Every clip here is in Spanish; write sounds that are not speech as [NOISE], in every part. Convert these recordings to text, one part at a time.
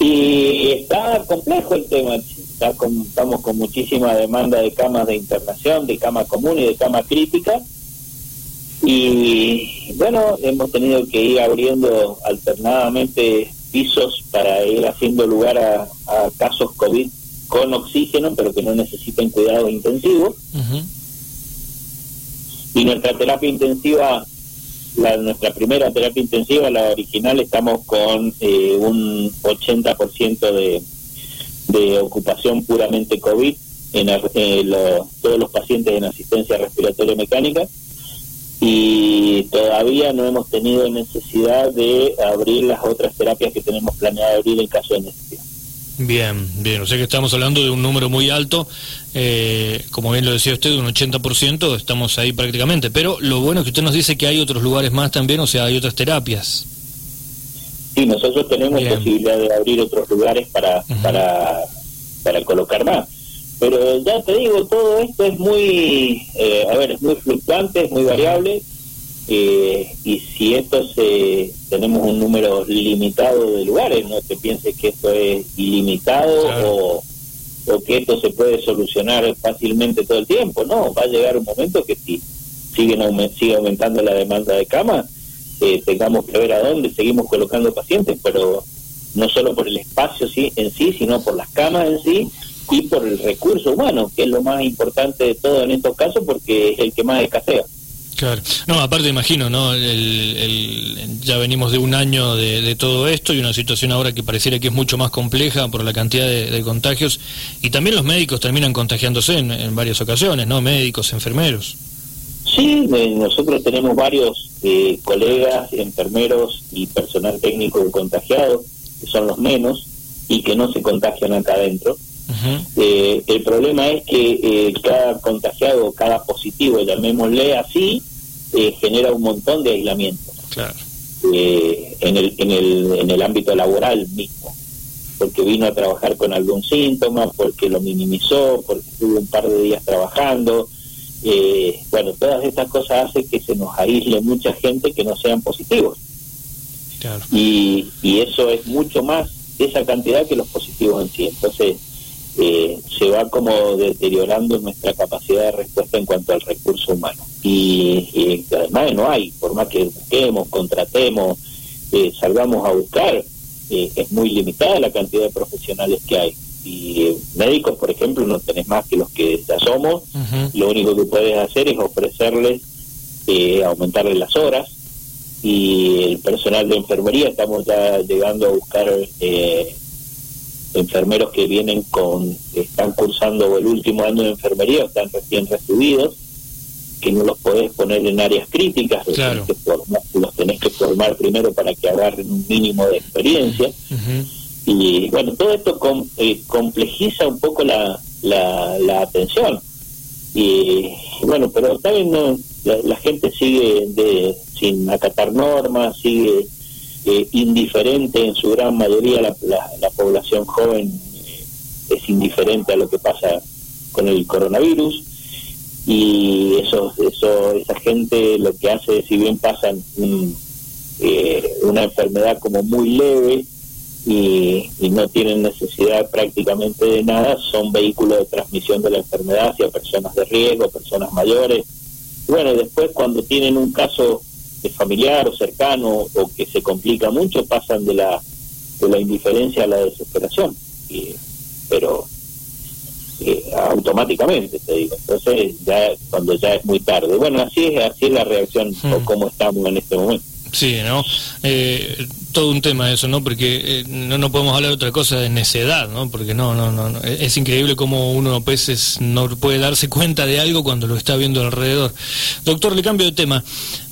Y está complejo el tema, está estamos con muchísima demanda de camas de internación, de cama común y de cama crítica. Y bueno, hemos tenido que ir abriendo alternadamente pisos para ir haciendo lugar a, casos COVID con oxígeno, pero que no necesiten cuidado intensivo. Y nuestra terapia intensiva la, nuestra primera terapia intensiva, la original, estamos con eh, un 80% de, de ocupación puramente COVID en eh, todos los pacientes en asistencia respiratoria mecánica y todavía no hemos tenido necesidad de abrir las otras terapias que tenemos planeado abrir en caso de necesidad. Bien, bien, o sea que estamos hablando de un número muy alto, eh, como bien lo decía usted, un 80%, estamos ahí prácticamente, pero lo bueno es que usted nos dice que hay otros lugares más también, o sea, hay otras terapias. Sí, nosotros tenemos posibilidad de abrir otros lugares para, para, para colocar más. Pero ya te digo, todo esto es muy, eh, a ver, es muy fluctuante, es muy variable eh, y si esto se tenemos un número limitado de lugares, no te pienses que esto es ilimitado o, o, que esto se puede solucionar fácilmente todo el tiempo, no, va a llegar un momento que si siguen sigue aumentando la demanda de cama, eh, tengamos que ver a dónde seguimos colocando pacientes, pero no solo por el espacio sí, en sí, sino por las camas en sí y por el recurso humano, que es lo más importante de todo en estos casos porque es el que más escasea. Claro. No, aparte imagino, ¿no? ya venimos de un año de, todo esto y una situación ahora que pareciera que es mucho más compleja por la cantidad de, contagios y también los médicos terminan contagiándose en, varias ocasiones, ¿no? Médicos, enfermeros. Sí, nosotros tenemos varios eh, colegas, enfermeros y personal técnico contagiados, que son los menos y que no se contagian acá adentro. Eh, el problema es que eh, cada contagiado, cada positivo, llamémosle así, eh, genera un montón de aislamiento. en, el, en, el, en el ámbito laboral mismo, porque vino a trabajar con algún síntoma, porque lo minimizó, porque estuvo un par de días trabajando. bueno, todas estas cosas hacen que se nos aísle mucha gente que no sean positivos. Y, y eso es mucho más esa cantidad que los positivos en sí. Entonces, eh, se va como deteriorando nuestra capacidad de respuesta en cuanto al recurso humano. Y, además no hay, por más que busquemos, contratemos, eh, salgamos a buscar, eh, es muy limitada la cantidad de profesionales que hay. Y eh, médicos, por ejemplo, no tenés más que los que ya somos, lo único que puedes hacer es ofrecerles, aumentarles las horas, y el personal de enfermería estamos ya llegando a buscar eh, enfermeros que vienen con, están cursando el último año de enfermería, están recién recibidos, que no los podés poner en áreas críticas, los, tenés, que formar, los tenés que formar primero para que agarren un mínimo de experiencia. Y bueno, todo esto eh, complejiza un poco la, la, atención. Y bueno, pero también no, la, gente sigue de, sin acatar normas, sigue eh, indiferente en su gran mayoría, la, la, población joven eh, es indiferente a lo que pasa con el coronavirus y eso, eso esa gente lo que hace, si bien pasan eh, una enfermedad como muy leve y, y, no tienen necesidad prácticamente de nada, son vehículos de transmisión de la enfermedad hacia personas de riesgo, personas mayores. Bueno, después cuando tienen un caso familiar o cercano o que se complica mucho pasan de la de la indiferencia a la desesperación pero eh, automáticamente te digo entonces ya cuando ya es muy tarde bueno así es así es la reacción o hmm. cómo estamos en este momento Sí, ¿no? Eh, todo un tema eso, ¿no? Porque eh, no, no podemos hablar de otra cosa de necedad, ¿no? Porque no, no, no, es increíble cómo uno a veces no puede darse cuenta de algo cuando lo está viendo alrededor. Doctor, le cambio de tema,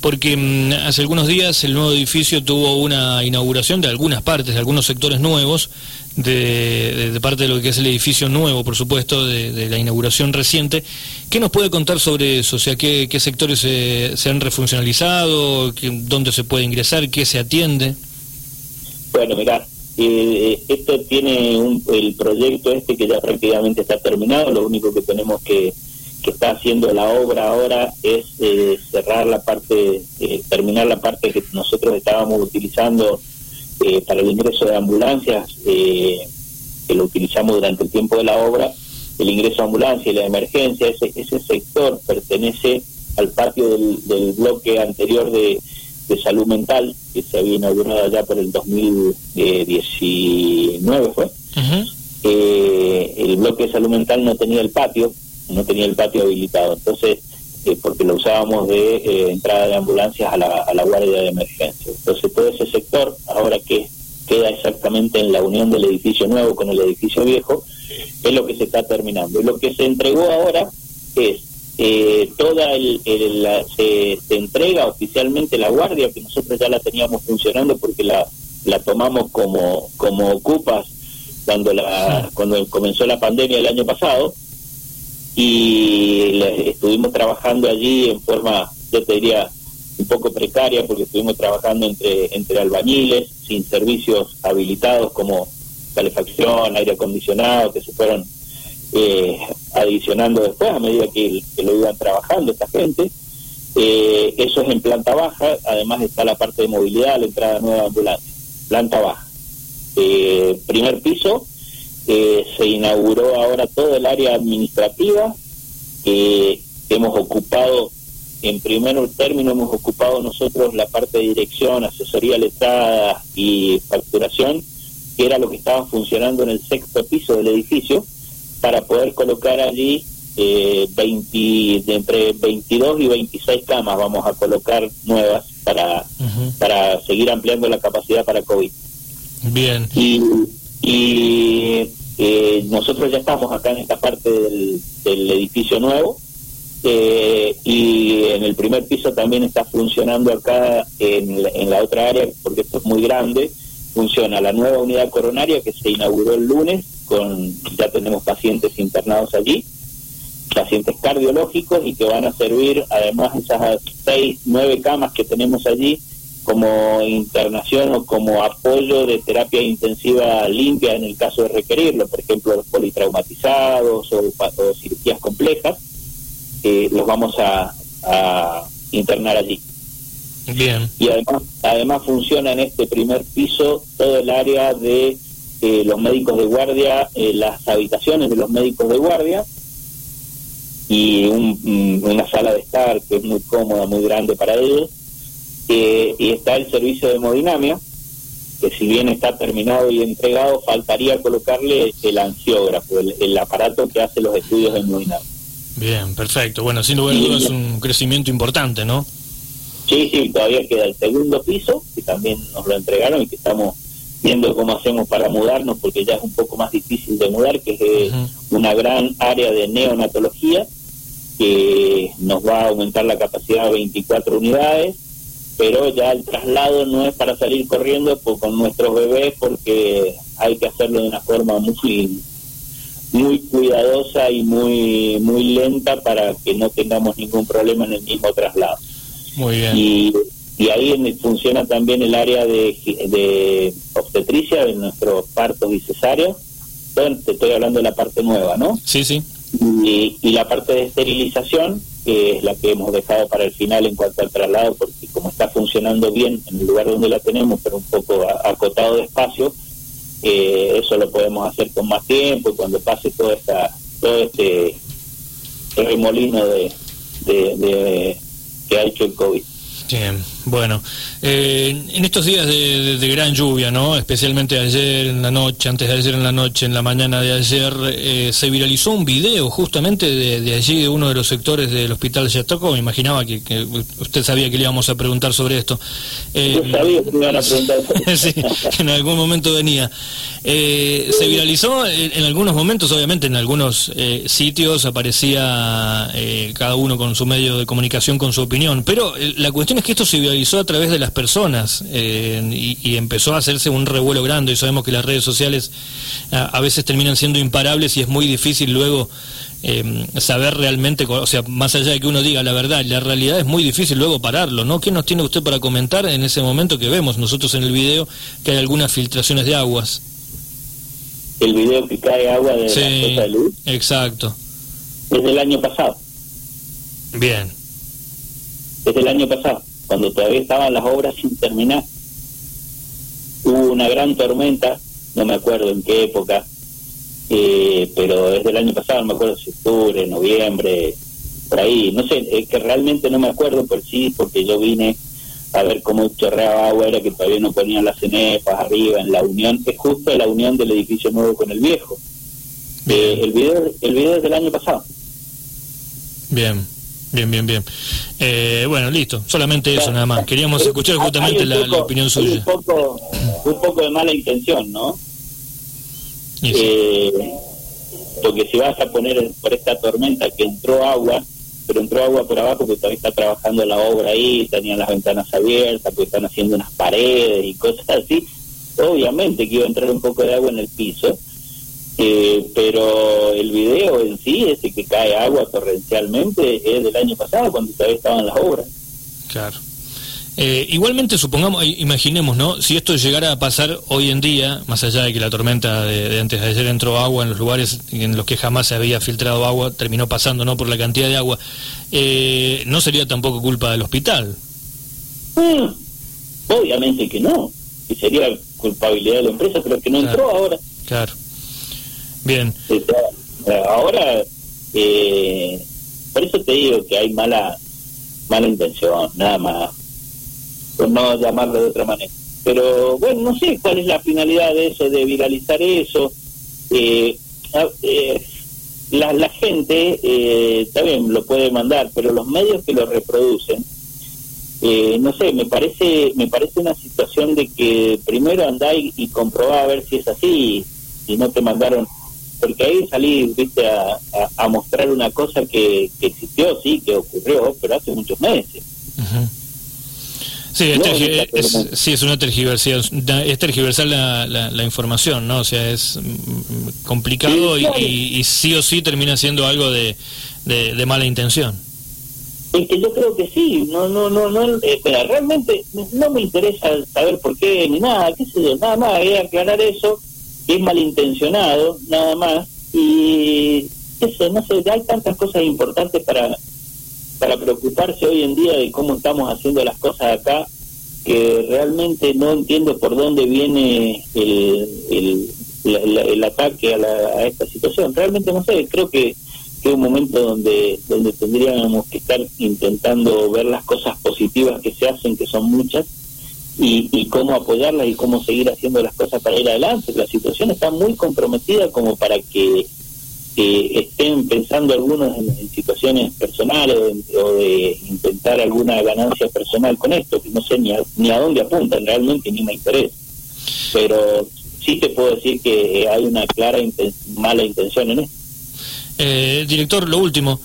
porque mm, hace algunos días el nuevo edificio tuvo una inauguración de algunas partes, de algunos sectores nuevos, de, parte de lo que es el edificio nuevo, por supuesto, de, la inauguración reciente. ¿Qué nos puede contar sobre eso? O sea, ¿qué, sectores se, han refuncionalizado? ¿Dónde se puede ingresar? ¿Qué se atiende? Bueno, mira, eh, esto tiene un, el proyecto este que ya prácticamente está terminado, lo único que tenemos que, que está haciendo la obra ahora es eh, cerrar la parte, eh, terminar la parte que nosotros estábamos utilizando eh, para el ingreso de ambulancias, eh, que lo utilizamos durante el tiempo de la obra, el ingreso de ambulancia y la emergencia, ese, ese sector pertenece al patio del, bloque anterior de, salud mental, que se había inaugurado allá por el 2019, fue. Eh, el bloque de salud mental no tenía el patio, no tenía el patio habilitado. Entonces, eh, porque lo usábamos de eh, entrada de ambulancias a la, a la guardia de emergencia. Entonces todo ese sector, ahora que queda exactamente en la unión del edificio nuevo con el edificio viejo, es lo que se está terminando. Y lo que se entregó ahora es eh, toda el, se, entrega oficialmente la guardia, que nosotros ya la teníamos funcionando porque la, la tomamos como, como ocupas cuando, la, cuando comenzó la pandemia el año pasado, y estuvimos trabajando allí en forma, yo te diría, un poco precaria porque estuvimos trabajando entre, entre albañiles, sin servicios habilitados como calefacción, aire acondicionado, que se fueron eh, adicionando después a medida que, lo iban trabajando esta gente. Eh, eso es en planta baja, además está la parte de movilidad, la entrada nueva de ambulancia, planta baja. Eh, primer piso, se inauguró ahora todo el área administrativa, que hemos ocupado, en primer término hemos ocupado nosotros la parte de dirección, asesoría letrada y facturación, que era lo que estaba funcionando en el sexto piso del edificio, para poder colocar allí eh, 20, de entre 22 y 26 camas vamos a colocar nuevas para, para seguir ampliando la capacidad para COVID. Bien. Y, y eh, nosotros ya estamos acá en esta parte del, edificio nuevo eh, y en el primer piso también está funcionando acá en, en la otra área, porque esto es muy grande, funciona la nueva unidad coronaria que se inauguró el lunes, con ya tenemos pacientes internados allí, pacientes cardiológicos y que van a servir además esas seis, nueve camas que tenemos allí como internación o como apoyo de terapia intensiva limpia en el caso de requerirlo, por ejemplo, los politraumatizados o, cirugías complejas, eh, los vamos a, internar allí. Bien. Y además, además funciona en este primer piso todo el área de eh, los médicos de guardia, eh, las habitaciones de los médicos de guardia y una sala de estar que es muy cómoda, muy grande para ellos y está el servicio de hemodinamia, que si bien está terminado y entregado, faltaría colocarle el ansiógrafo, el, aparato que hace los estudios de hemodinamia. Bien, perfecto. Bueno, sin lugar a dudas es un crecimiento importante, ¿no? Sí, sí, todavía queda el segundo piso, que también nos lo entregaron y que estamos viendo cómo hacemos para mudarnos, porque ya es un poco más difícil de mudar, que es una gran área de neonatología, que nos va a aumentar la capacidad a 24 unidades, pero ya el traslado no es para salir corriendo con nuestros bebés porque hay que hacerlo de una forma muy muy cuidadosa y muy muy lenta para que no tengamos ningún problema en el mismo traslado. Muy bien. Y, y ahí funciona también el área de, de obstetricia de nuestros partos y cesáreos. te estoy hablando de la parte nueva, ¿no? Sí, sí. Y, y la parte de esterilización que es la que hemos dejado para el final en cuanto al traslado, porque como está funcionando bien en el lugar donde la tenemos, pero un poco acotado de espacio, eh, eso lo podemos hacer con más tiempo y cuando pase toda esta, todo este remolino de, de que ha hecho el COVID. Bien, bueno, eh, en estos días de, gran lluvia, ¿no? Especialmente ayer en la noche, antes de ayer en la noche, en la mañana de ayer, eh, se viralizó un video justamente de, allí, de uno de los sectores del hospital Yatoco. Me imaginaba que, usted sabía que le íbamos a preguntar sobre esto. Eh, Yo sabía que me iban a preguntar [LAUGHS] sí, en algún momento venía. Eh, se viralizó en, algunos momentos, obviamente, en algunos sitios aparecía cada uno con su medio de comunicación, con su opinión, pero la cuestión es que esto se viralizó a través de las personas eh, y, empezó a hacerse un revuelo grande y sabemos que las redes sociales a, veces terminan siendo imparables y es muy difícil luego eh, saber realmente, o sea, más allá de que uno diga la verdad, la realidad es muy difícil luego pararlo, ¿no? ¿Qué nos tiene usted para comentar en ese momento que vemos nosotros en el video que hay algunas filtraciones de aguas? El video que cae agua de la de luz. Exacto. Desde el año pasado. Bien. Desde el año pasado cuando todavía estaban las obras sin terminar. Hubo una gran tormenta, no me acuerdo en qué época, eh, pero desde el año pasado, no me acuerdo si octubre, noviembre, por ahí, no sé, es que realmente no me acuerdo por sí, porque yo vine a ver cómo chorreaba agua, era que todavía no ponían las cenefas arriba, en la unión, es justo la unión del edificio nuevo con el viejo. Eh, el video el video es del año pasado. Bien, bien, bien, bien. Eh, bueno, listo, solamente eso nada más. Queríamos escuchar justamente la, opinión suya. Un poco, un poco de mala intención, ¿no? Eh, porque si vas a poner por esta tormenta que entró agua, pero entró agua por abajo porque todavía está trabajando la obra ahí, tenían las ventanas abiertas, porque están haciendo unas paredes y cosas así, obviamente que iba a entrar un poco de agua en el piso, eh, pero el video en sí, ese que cae agua torrencialmente, es del año pasado, cuando todavía estaban las obras. Claro. Eh, igualmente, supongamos, imaginemos, ¿no? Si esto llegara a pasar hoy en día, más allá de que la tormenta de, antes de ayer entró agua en los lugares en los que jamás se había filtrado agua, terminó pasando, ¿no? Por la cantidad de agua, eh, ¿no sería tampoco culpa del hospital? Mm, obviamente que no, y sería culpabilidad de la empresa, pero que no entró ahora. Claro. Bien. Ahora, eh, por eso te digo que hay mala mala intención, nada más por no llamarlo de otra manera. Pero bueno, no sé cuál es la finalidad de eso, de viralizar eso. Eh, eh, la, la gente eh, también lo puede mandar, pero los medios que lo reproducen, eh, no sé, me parece me parece una situación de que primero andá y, y comprobá a ver si es así y, no te mandaron porque ahí salí viste a, a, mostrar una cosa que, que, existió sí que ocurrió pero hace muchos meses Sí, es, sí, es una tergiversación, es tergiversar la, la, información, ¿no? O sea, es mm, mm, complicado y, sí o sí termina siendo algo de, de, mala intención. Es que yo creo que sí, no, no, no, no, eh, realmente no me interesa saber por qué ni nada, qué sé yo, nada más, voy a aclarar eso, es malintencionado, nada más, y eso, no sé, hay tantas cosas importantes para para preocuparse hoy en día de cómo estamos haciendo las cosas acá, que realmente no entiendo por dónde viene el, el, ataque a, esta situación. Realmente no sé, creo que, que es un momento donde, donde tendríamos que estar intentando ver las cosas positivas que se hacen, que son muchas, y, y cómo apoyarlas y cómo seguir haciendo las cosas para ir adelante. La situación está muy comprometida como para que estén pensando algunos en, situaciones personales o de, intentar alguna ganancia personal con esto, que no sé ni a, ni a dónde apuntan realmente, ni me interesa. Pero sí te puedo decir que hay una clara mala intención en esto. Eh, director, lo último,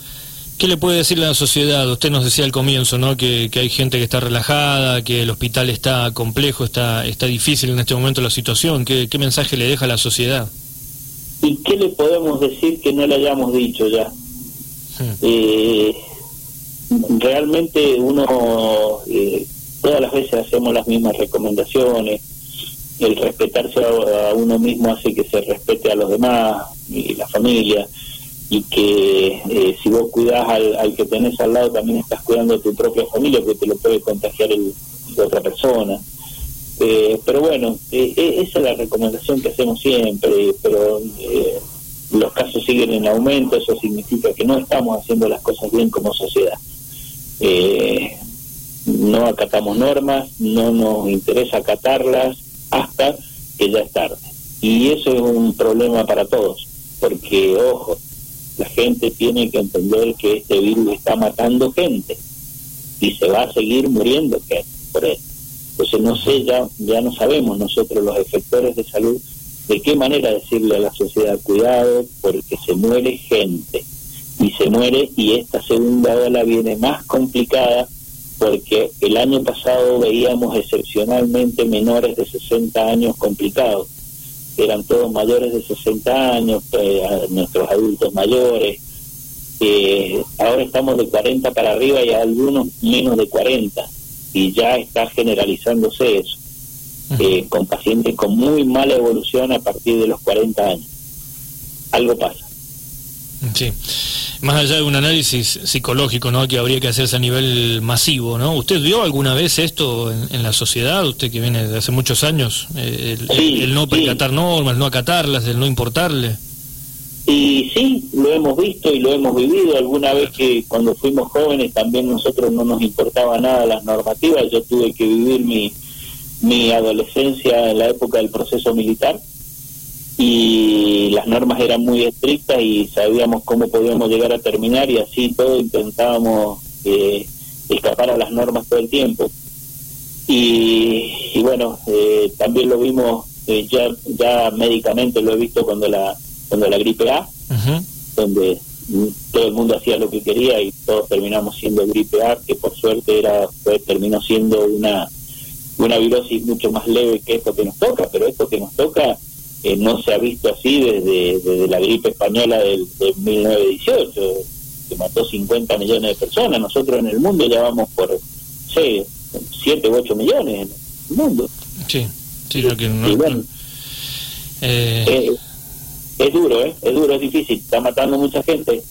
¿qué le puede decir la sociedad? Usted nos decía al comienzo, ¿no? Que, que, hay gente que está relajada, que el hospital está complejo, está, está difícil en este momento la situación. ¿Qué, qué mensaje le deja a la sociedad? ¿Y qué le podemos decir que no le hayamos dicho ya? Eh, realmente uno, eh, todas las veces hacemos las mismas recomendaciones, el respetarse a, uno mismo hace que se respete a los demás y la familia, y que eh, si vos cuidás al, que tenés al lado también estás cuidando a tu propia familia porque te lo puede contagiar el, otra persona. Eh, pero bueno, eh, eh, esa es la recomendación que hacemos siempre, pero los casos siguen en aumento, eso significa que no estamos haciendo las cosas bien como sociedad. no acatamos normas, no nos interesa acatarlas hasta que ya es tarde. Y eso es un problema para todos, porque, ojo, la gente tiene que entender que este virus está matando gente y se va a seguir muriendo gente por él. Entonces no sé, ya, ya no sabemos nosotros los efectores de salud de qué manera decirle a la sociedad cuidado porque se muere gente y se muere y esta segunda ola viene más complicada porque el año pasado veíamos excepcionalmente menores de 60 años complicados. Eran todos mayores de 60 años, eh, nuestros adultos mayores. Eh, ahora estamos de 40 para arriba y algunos menos de 40 y ya está generalizándose eso, eh, con pacientes con muy mala evolución a partir de los 40 años. Algo pasa. Sí, más allá de un análisis psicológico, ¿no? Que habría que hacerse a nivel masivo, ¿no? ¿Usted vio alguna vez esto en, la sociedad? Usted que viene de hace muchos años, eh, el, no percatar normas, no acatarlas, el no importarle. Y sí, lo hemos visto y lo hemos vivido. Alguna vez que cuando fuimos jóvenes también nosotros no nos importaba nada las normativas. Yo tuve que vivir mi, mi adolescencia en la época del proceso militar y las normas eran muy estrictas y sabíamos cómo podíamos llegar a terminar y así todo intentábamos eh, escapar a las normas todo el tiempo. Y, bueno, eh, también lo vimos eh, ya, ya médicamente, lo he visto cuando la cuando la gripe A, donde todo el mundo hacía lo que quería y todos terminamos siendo gripe A, que por suerte era fue, terminó siendo una, una virosis mucho más leve que esto que nos toca, pero esto que nos toca eh, no se ha visto así desde, desde la gripe española del, de 1918, que mató 50 millones de personas. Nosotros en el mundo ya vamos por, sé, 7 u 8 millones en el mundo. Sí, sí, lo que no... bueno, eh, eh, es duro, ¿eh? Es duro, es difícil. Está matando mucha gente.